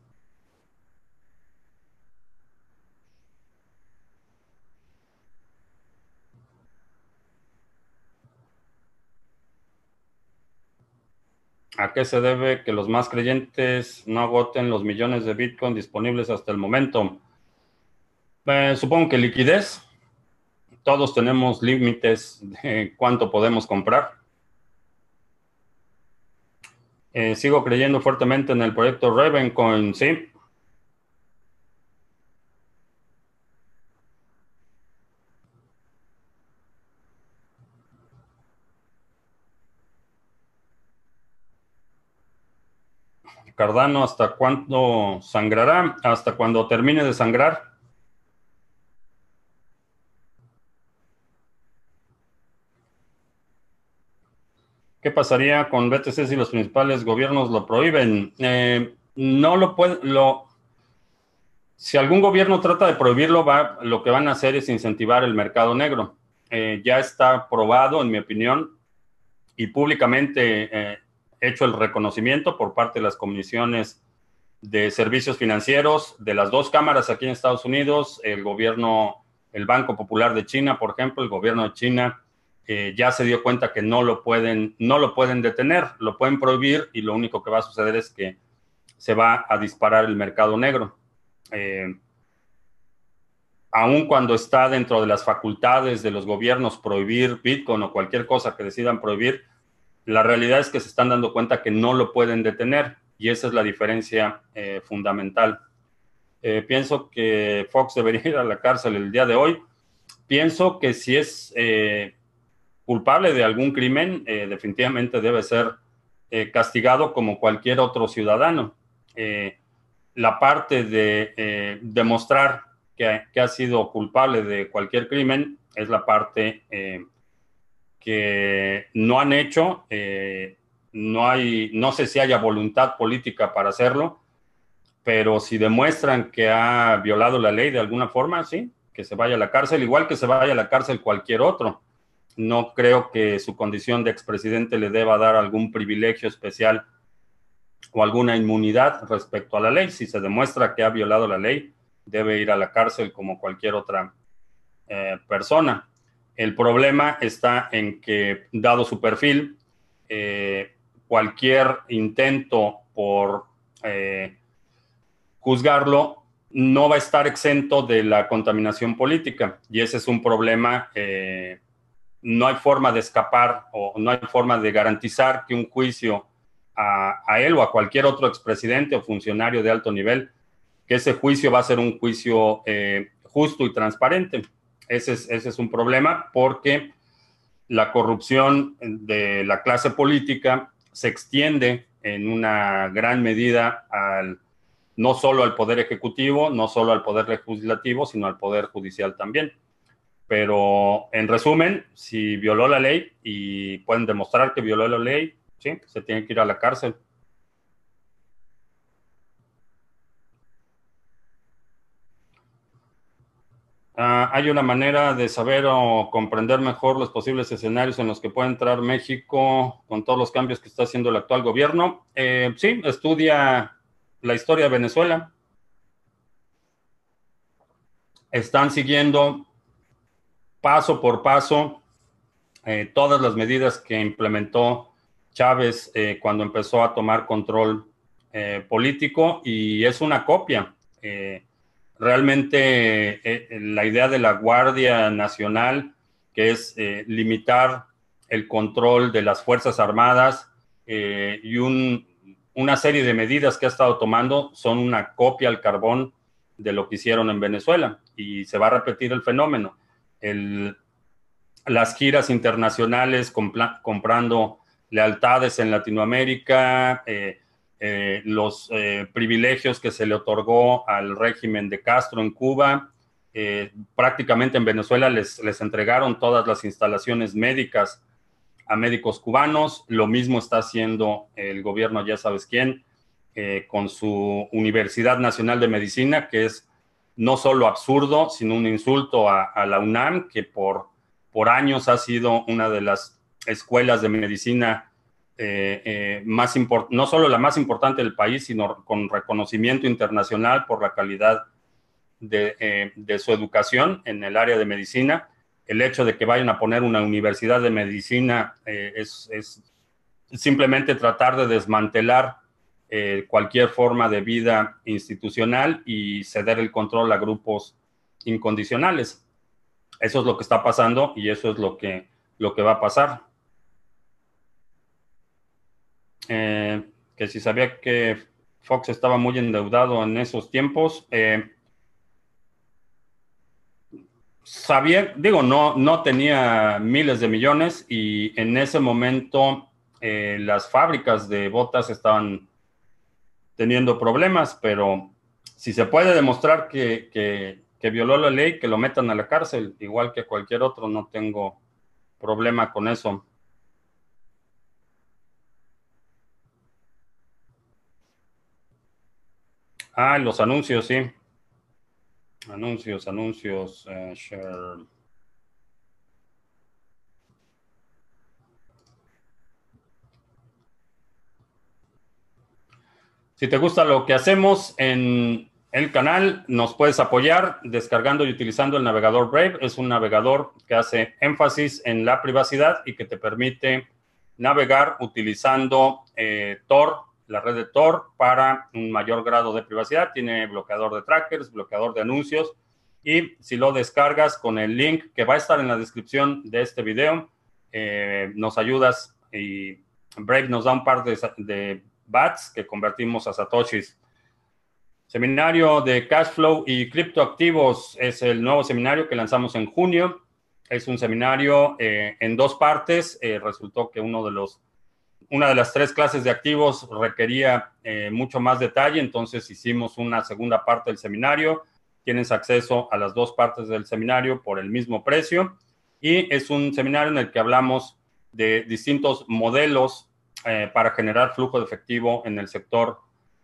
¿A qué se debe que los más creyentes no agoten los millones de Bitcoin disponibles hasta el momento? Eh, supongo que liquidez. Todos tenemos límites de cuánto podemos comprar. Eh, sigo creyendo fuertemente en el proyecto Ravencoin, sí. Cardano, ¿hasta cuándo sangrará? Hasta cuando termine de sangrar. ¿Qué pasaría con BTC si los principales gobiernos lo prohíben? Eh, no lo puede, lo, si algún gobierno trata de prohibirlo, va, lo que van a hacer es incentivar el mercado negro. Eh, ya está probado, en mi opinión, y públicamente eh, hecho el reconocimiento por parte de las comisiones de servicios financieros de las dos cámaras aquí en Estados Unidos, el gobierno, el Banco Popular de China, por ejemplo, el gobierno de China eh, ya se dio cuenta que no lo pueden, no lo pueden detener, lo pueden prohibir y lo único que va a suceder es que se va a disparar el mercado negro. Eh, aun cuando está dentro de las facultades de los gobiernos prohibir Bitcoin o cualquier cosa que decidan prohibir, la realidad es que se están dando cuenta que no lo pueden detener y esa es la diferencia eh, fundamental. pienso que Fox debería ir a la cárcel el día de hoy. Pienso que si es culpable de algún crimen, eh, definitivamente debe ser eh, castigado como cualquier otro ciudadano. Eh, la parte de demostrar que, que, ha sido culpable de cualquier crimen es la parte que no han hecho. no, hay, no sé si haya voluntad política para hacerlo, pero si demuestran que ha violado la ley de alguna forma, sí, que se vaya a la cárcel, igual que se vaya a la cárcel cualquier otro no creo que su condición de expresidente le deba dar algún privilegio especial o alguna inmunidad respecto a la ley. Si se demuestra que ha violado la ley, debe ir a la cárcel como cualquier otra eh, persona. El problema está en que, dado su perfil, eh, cualquier intento por eh, juzgarlo no va a estar exento de la contaminación política. Y ese es un problema no hay forma de escapar o no hay forma de garantizar que un juicio a, él o a cualquier otro expresidente o funcionario de alto nivel, que ese juicio va a ser un juicio eh, justo y transparente. Ese es, ese es un problema porque la corrupción de la clase política se extiende en una gran medida al, no solo al poder ejecutivo, no solo al poder legislativo, sino al poder judicial también. Pero en resumen, si violó la ley y pueden demostrar que violó la ley, sí, se tiene que ir a la cárcel. Ah, hay una manera de saber o comprender mejor los posibles escenarios en los que puede entrar México con todos los cambios que está haciendo el actual gobierno. Eh, sí, estudia la historia de Venezuela. Están siguiendo paso por paso eh, todas las medidas que implementó Chávez eh, cuando empezó a tomar control eh, político y es una copia. realmente la idea de la Guardia Nacional, que es limitar el control de las Fuerzas Armadas y una serie de medidas que ha estado tomando son una copia al carbón de lo que hicieron en Venezuela y se va a repetir el fenómeno las giras internacionales comprando lealtades en Latinoamérica, eh, eh, los eh, privilegios que se le otorgó al régimen de Castro en Cuba. prácticamente en Venezuela les, les entregaron todas las instalaciones médicas a médicos cubanos. Lo mismo está haciendo el gobierno, ya sabes quién, con su Universidad Nacional de Medicina, que es no solo absurdo, sino un insulto a, la UNAM, que por, por años ha sido una de las escuelas de medicina más no solo la más importante del país, sino con reconocimiento internacional por la calidad de, de su educación en el área de medicina. El hecho de que vayan a poner una universidad de medicina eh, es, simplemente tratar de desmantelar eh, cualquier forma de vida institucional y ceder el control a grupos incondicionales. Eso es lo que está pasando y eso es lo que, lo que va a pasar. Eh, que si sabía que Fox estaba muy endeudado en esos tiempos, sabía, digo, no, no tenía miles de millones y en ese momento eh, las fábricas de botas estaban teniendo problemas, pero si se puede demostrar que, que, violó la ley, que lo metan a la cárcel, igual que cualquier otro, no tengo problema con eso. Ah, los anuncios, sí. Anuncios, anuncios, eh, share. Si te gusta lo que hacemos en el canal, nos puedes apoyar descargando y utilizando el navegador Brave. Es un navegador que hace énfasis en la privacidad y que te permite navegar utilizando eh, Tor la red de Tor para un mayor grado de privacidad. Tiene bloqueador de trackers, bloqueador de anuncios. Y si lo descargas con el link que va a estar en la descripción de este video, eh, nos ayudas y Brave nos da un par de, de bats que convertimos a satoshis. Seminario de cash flow y criptoactivos es el nuevo seminario que lanzamos en junio. Es un seminario eh, en dos partes. Eh, resultó que uno de los una de las tres clases de activos requería eh, mucho más detalle, entonces hicimos una segunda parte del seminario. Tienes acceso a las dos partes del seminario por el mismo precio y es un seminario en el que hablamos de distintos modelos eh, para generar flujo de efectivo en el sector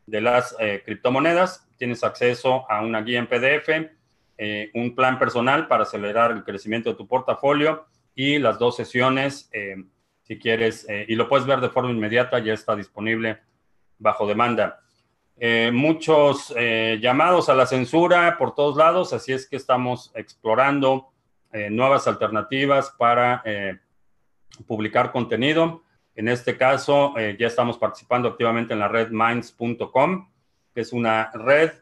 de las eh, criptomonedas. Tienes acceso a una guía en PDF, un plan personal para acelerar el crecimiento de tu portafolio y las dos sesiones si quieres, eh, y lo puedes ver de forma inmediata, ya está disponible bajo demanda. Eh, muchos eh, llamados a la censura por todos lados, así es que estamos explorando nuevas alternativas para publicar contenido. En este caso, ya estamos participando activamente en la red minds.com, que es una red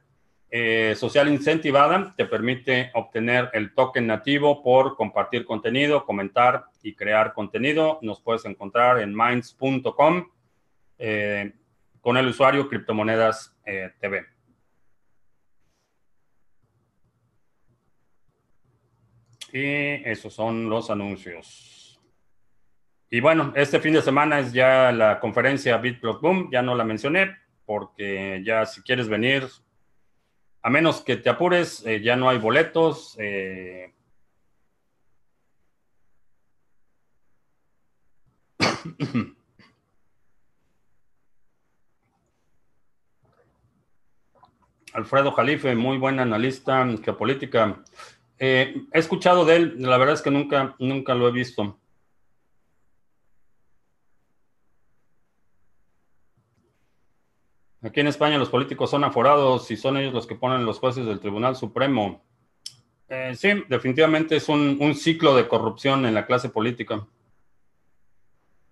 eh, social incentivada te permite obtener el token nativo por compartir contenido, comentar y crear contenido. Nos puedes encontrar en minds.com eh, con el usuario Criptomonedas eh, TV. Y esos son los anuncios. Y bueno, este fin de semana es ya la conferencia BitBlock Boom. Ya no la mencioné porque ya si quieres venir, a menos que te apures, eh, ya no hay boletos. Eh. Alfredo Jalife, muy buen analista geopolítica. Eh, he escuchado de él, la verdad es que nunca, nunca lo he visto. Aquí en España los políticos son aforados y son ellos los que ponen los jueces del Tribunal Supremo. Eh, sí, definitivamente es un, ciclo de corrupción en la clase política.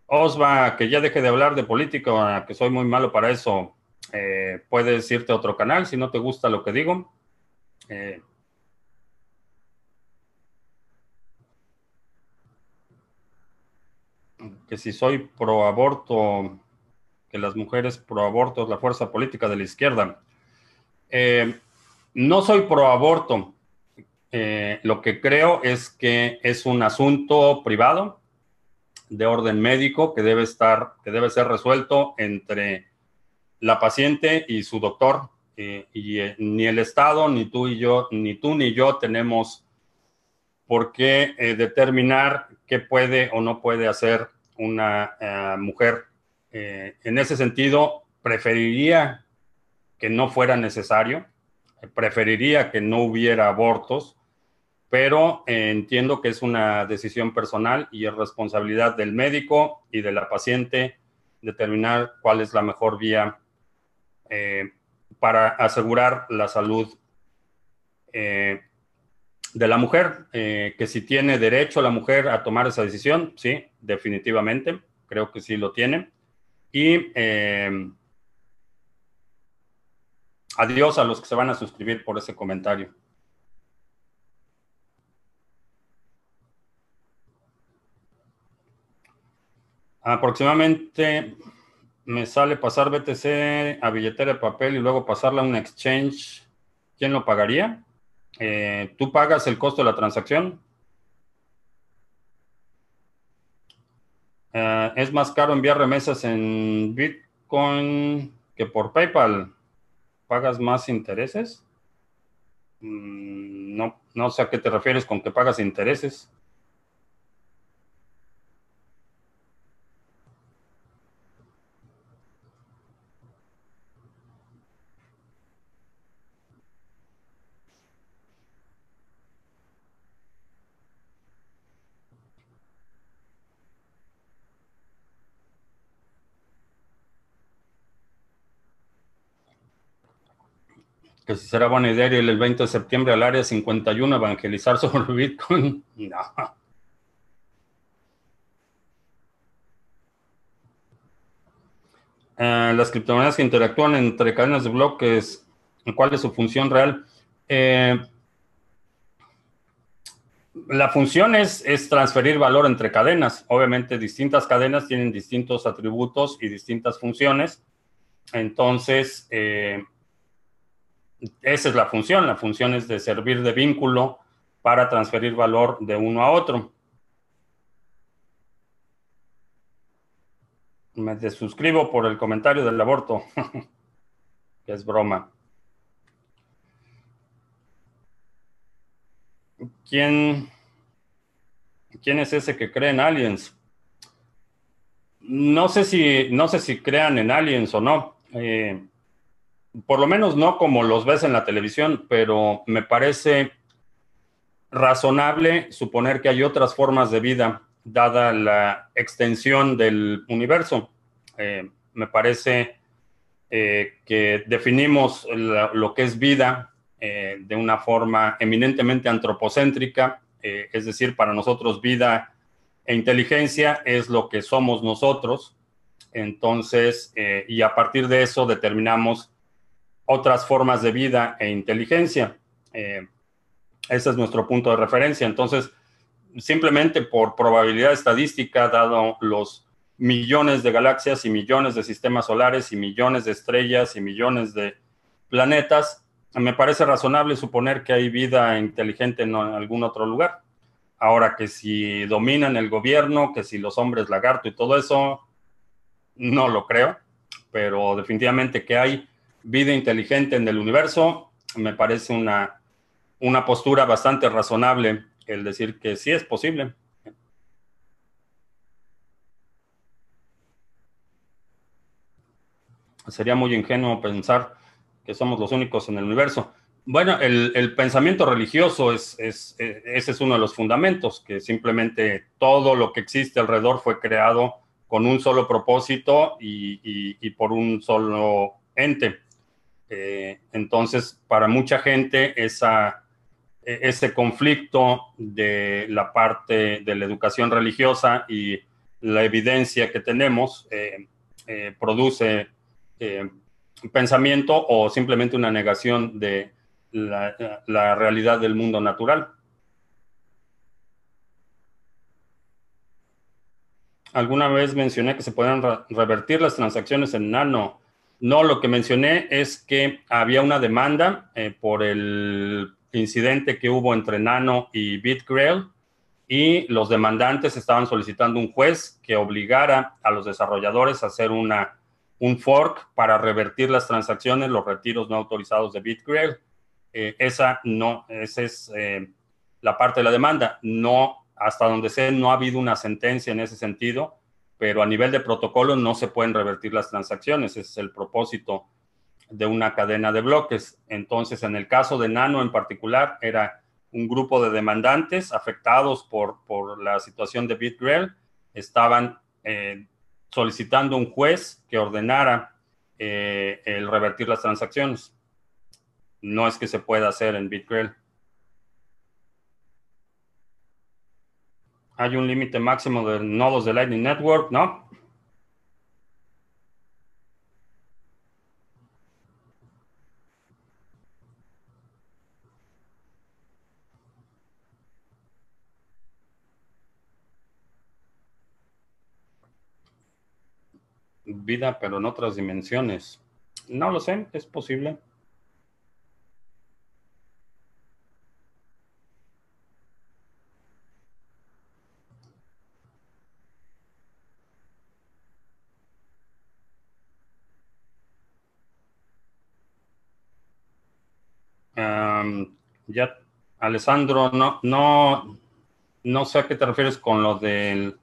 Osva, que ya deje de hablar de política, que soy muy malo para eso. Eh, puedes irte a otro canal si no te gusta lo que digo. Eh, que si soy pro aborto, que las mujeres pro aborto es la fuerza política de la izquierda. Eh, no soy pro aborto. Eh, lo que creo es que es un asunto privado de orden médico que debe estar, que debe ser resuelto entre la paciente y su doctor. Eh, y ni el Estado, ni tú y yo, ni tú ni yo tenemos por qué determinar qué puede o no puede hacer una mujer eh, en ese sentido, preferiría que no fuera necesario, preferiría que no hubiera abortos, pero eh, entiendo que es una decisión personal y es responsabilidad del médico y de la paciente determinar cuál es la mejor vía eh, para asegurar la salud eh, de la mujer, que si tiene derecho la mujer a tomar esa decisión, sí, definitivamente, creo que sí lo tiene. Y adiós a los que se van a suscribir por ese comentario. Aproximadamente me sale pasar BTC a billetera de papel y luego pasarla a un exchange. ¿Quién lo pagaría? Eh, ¿Tú pagas el costo de la transacción? Eh, ¿Es más caro enviar remesas en Bitcoin que por PayPal? ¿Pagas más intereses? Mm, no, no sé a qué te refieres con que pagas intereses. Que si será buena idea ir el 20 de septiembre al área 51 evangelizar sobre Bitcoin. No. Eh, las criptomonedas que interactúan entre cadenas de bloques, ¿cuál es su función real? Eh, la función es, es, transferir valor entre cadenas. Obviamente, distintas cadenas tienen distintos atributos y distintas funciones. Entonces, eh, esa es la función. La función es de servir de vínculo para transferir valor de uno a otro. Me desuscribo por el comentario del aborto, es broma. ¿Quién, ¿Quién es ese que cree en aliens? No sé si, no sé si crean en aliens o no. Eh, por lo menos no como los ves en la televisión, pero me parece razonable suponer que hay otras formas de vida dada la extensión del universo. Eh, me parece eh, que definimos lo que es vida eh, de una forma eminentemente antropocéntrica, es decir, para nosotros vida e inteligencia es lo que somos nosotros. Entonces, y a partir de eso determinamos otras formas de vida e inteligencia. Eh, ese es nuestro punto de referencia. Entonces, simplemente por probabilidad estadística, dado los millones de galaxias y millones de sistemas solares y millones de estrellas y millones de planetas, me parece razonable suponer que hay vida inteligente en algún otro lugar. Ahora que si dominan el gobierno, que si los hombres lagarto y todo eso, no lo creo, pero definitivamente que hay vida inteligente en el universo, me parece una, una postura bastante razonable el decir que sí es posible. Sería muy ingenuo pensar que somos los únicos en el universo. Bueno, el, pensamiento religioso es, es, ese es uno de los fundamentos, que simplemente todo lo que existe alrededor fue creado con un solo propósito y, y por un solo ente. Eh, entonces, para mucha gente, e, ese conflicto de la parte de la educación religiosa y la evidencia que tenemos eh, eh, produce pensamiento o simplemente una negación de la, realidad del mundo natural. Alguna vez mencioné que se pueden revertir las transacciones en nano. No, lo que mencioné es que había una demanda eh, por el incidente que hubo entre Nano y BitGrail y los demandantes estaban solicitando un juez que obligara a los desarrolladores a hacer una, un fork para revertir las transacciones, los retiros no autorizados de BitGrail. Eh, esa no, esa es eh, la parte de la demanda. No, hasta donde sé, no ha habido una sentencia en ese sentido pero a nivel de protocolo no se pueden revertir las transacciones. Es el propósito de una cadena de bloques. Entonces, en el caso de Nano en particular, era un grupo de demandantes afectados por, por la situación de BitGrail estaban eh, solicitando un juez que ordenara eh, el revertir las transacciones. No es que se pueda hacer en BitGrail. Hay un límite máximo de nodos de Lightning Network, ¿no? vida, pero en otras dimensiones. No lo sé, es posible. Ya, Alessandro, no, no, no sé a qué te refieres con lo del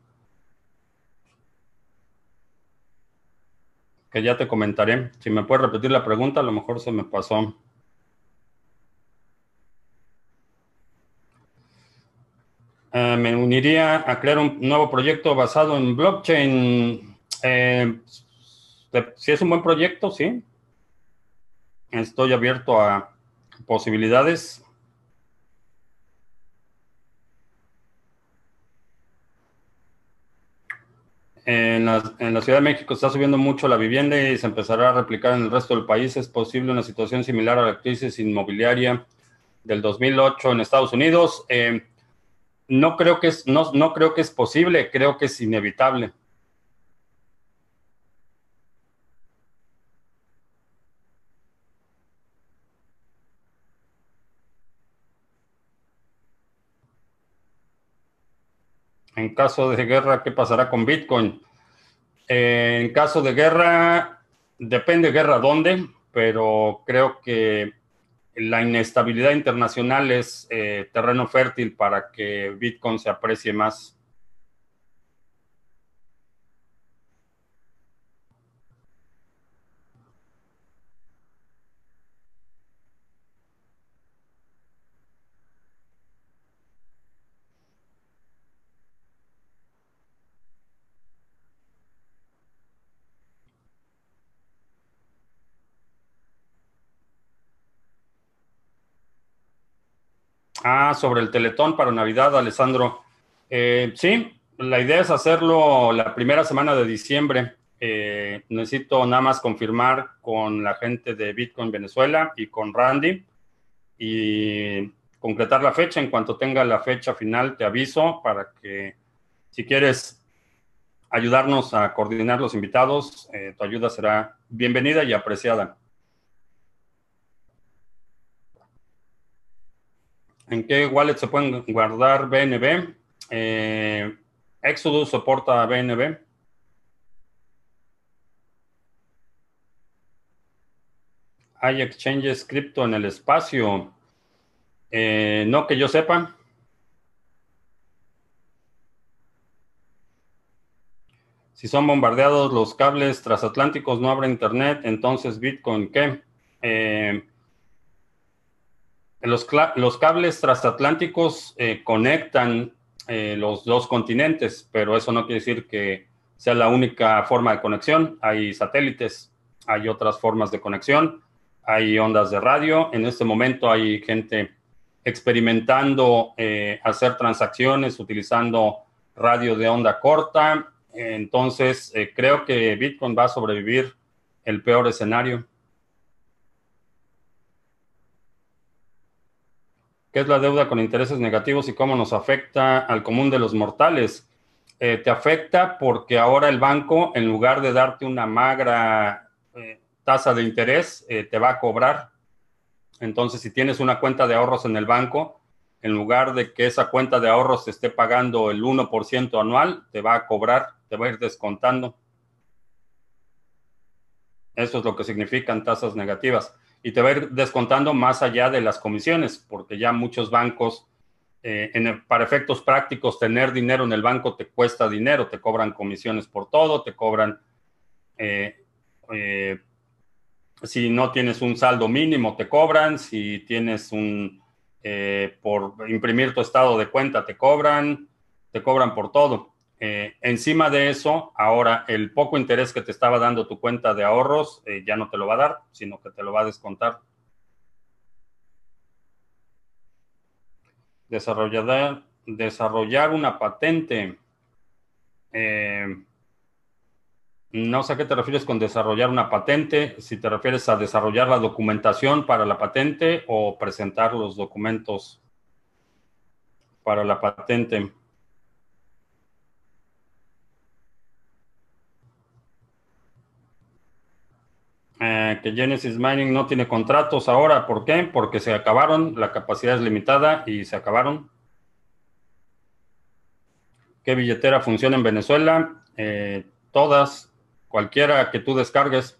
que ya te comentaré. Si me puedes repetir la pregunta, a lo mejor se me pasó. Eh, me uniría a crear un nuevo proyecto basado en blockchain. Eh, si es un buen proyecto, sí. Estoy abierto a posibilidades. En la, Ciudad de México está subiendo mucho la vivienda y se empezará a replicar en el resto del país. ¿Es posible una situación similar a la crisis inmobiliaria del 2008 en Estados Unidos? Eh, no, creo que es, no, no creo que es posible, creo que es inevitable. En caso de guerra, ¿qué pasará con Bitcoin? Eh, en caso de guerra, depende guerra dónde, pero creo que la inestabilidad internacional es eh, terreno fértil para que Bitcoin se aprecie más. Ah, sobre el Teletón para Navidad, Alessandro. Eh, sí, la idea es hacerlo la primera semana de diciembre. Eh, necesito nada más confirmar con la gente de Bitcoin Venezuela y con Randy y concretar la fecha. En cuanto tenga la fecha final, te aviso para que si quieres ayudarnos a coordinar los invitados, eh, tu ayuda será bienvenida y apreciada. ¿En qué wallet se pueden guardar BNB? Eh, Exodus soporta BNB. ¿Hay exchanges cripto en el espacio? Eh, no que yo sepa. Si son bombardeados los cables transatlánticos, no habrá internet, entonces Bitcoin, ¿qué? Eh, los, cables transatlánticos eh, conectan eh, los dos continentes, pero eso no quiere decir que sea la única forma de conexión. Hay satélites, hay otras formas de conexión, hay ondas de radio. En este momento hay gente experimentando eh, hacer transacciones utilizando radio de onda corta. Entonces, creo que Bitcoin va a sobrevivir el peor escenario. ¿Qué es la deuda con intereses negativos y cómo nos afecta al común de los mortales? Eh, te afecta porque ahora el banco, en lugar de darte una magra eh, tasa de interés, eh, te va a cobrar. Entonces, si tienes una cuenta de ahorros en el banco, en lugar de que esa cuenta de ahorros te esté pagando el 1% anual, te va a cobrar, te va a ir descontando. Eso es lo que significan tasas negativas y te va a ir descontando más allá de las comisiones, porque ya muchos bancos, eh, para efectos prácticos, tener dinero en el banco te cuesta dinero, te cobran comisiones por todo, te cobran, eh, eh, si no tienes un saldo mínimo, te cobran, si tienes un por imprimir tu estado de cuenta, te cobran, te cobran por todo. Encima de eso, ahora el poco interés que te estaba dando tu cuenta de ahorros ya no te lo va a dar, sino que te lo va a descontar. Desarrollar, desarrollar una patente. Eh, no sé a qué te refieres con desarrollar una patente, si te refieres a desarrollar la documentación para la patente o presentar los documentos para la patente. Eh, que Genesis Mining no tiene contratos ahora. ¿Por qué? Porque se acabaron, la capacidad es limitada y se acabaron. ¿Qué billetera funciona en Venezuela? Eh, todas, cualquiera que tú descargues,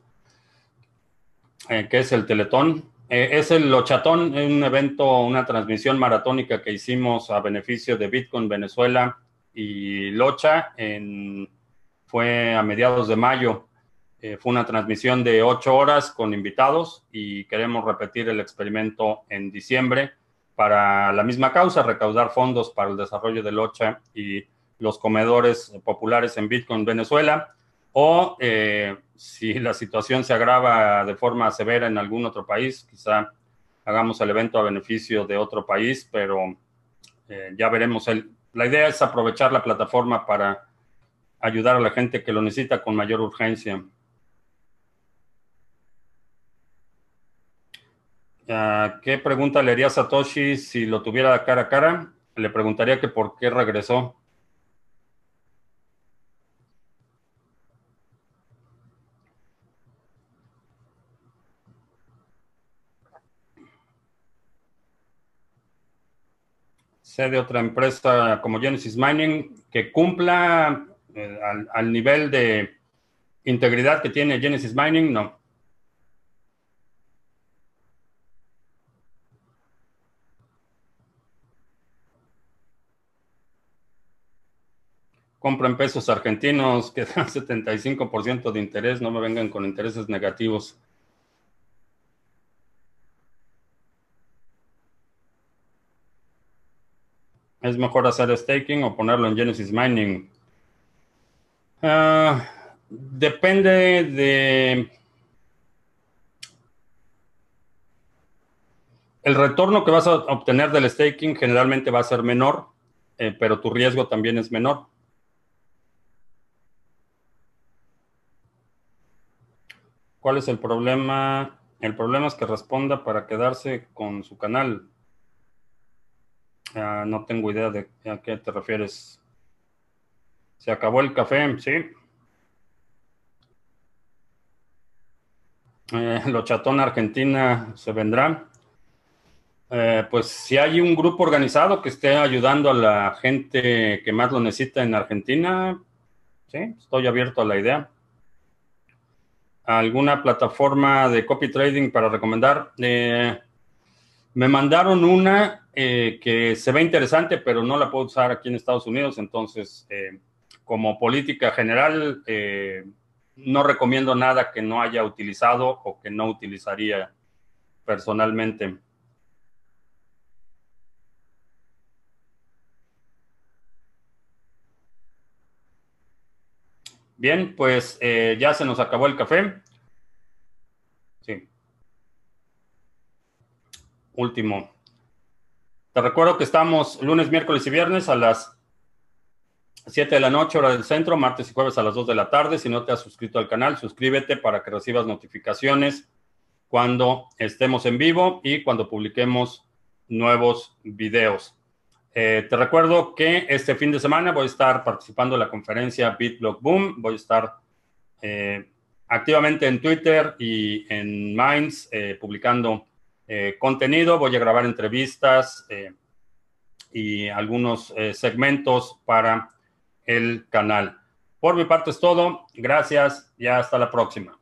eh, que es el Teletón. es el Lochatón, un evento, una transmisión maratónica que hicimos a beneficio de Bitcoin Venezuela y Locha. fue a mediados de mayo eh, fue una transmisión de ocho horas con invitados y queremos repetir el experimento en diciembre para la misma causa, recaudar fondos para el desarrollo de Locha y los comedores populares en Bitcoin Venezuela. O eh, si la situación se agrava de forma severa en algún otro país, quizá hagamos el evento a beneficio de otro país, pero eh, ya veremos. El, la idea es aprovechar la plataforma para ayudar a la gente que lo necesita con mayor urgencia. ¿Qué pregunta le haría a Satoshi si lo tuviera cara a cara? Le preguntaría que por qué regresó. Sé de otra empresa como Genesis Mining que cumpla eh, al nivel de integridad que tiene Genesis Mining, no. Compro en pesos argentinos que dan 75% de interés, no me vengan con intereses negativos. ¿Es mejor hacer staking o ponerlo en Genesis Mining? Ah, depende de... El retorno que vas a obtener del staking generalmente va a ser menor, eh, pero tu riesgo también es menor. ¿Cuál es el problema? El problema es que responda para quedarse con su canal. No tengo idea de a qué te refieres. Se acabó el café, sí. Eh, lo chatón Argentina se vendrá. Eh, pues si hay un grupo organizado que esté ayudando a la gente que más lo necesita en Argentina, sí, estoy abierto a la idea alguna plataforma de copy trading para recomendar. Eh, me mandaron una eh, que se ve interesante, pero no la puedo usar aquí en Estados Unidos. Entonces, eh, como política general, no recomiendo nada que no haya utilizado o que no utilizaría personalmente. Bien, pues eh, ya se nos acabó el café. Sí. Último. Te recuerdo que estamos lunes, miércoles y viernes a las 7 de la noche, hora del centro, martes y jueves a las 2 de la tarde. Si no te has suscrito al canal, suscríbete para que recibas notificaciones cuando estemos en vivo y cuando publiquemos nuevos videos. Eh, te recuerdo que este fin de semana voy a estar participando en la conferencia BitBlock Boom. Voy a estar eh, activamente en Twitter y en Minds eh, publicando contenido. Voy a grabar entrevistas y algunos segmentos para el canal. Por mi parte es todo. Gracias y hasta la próxima.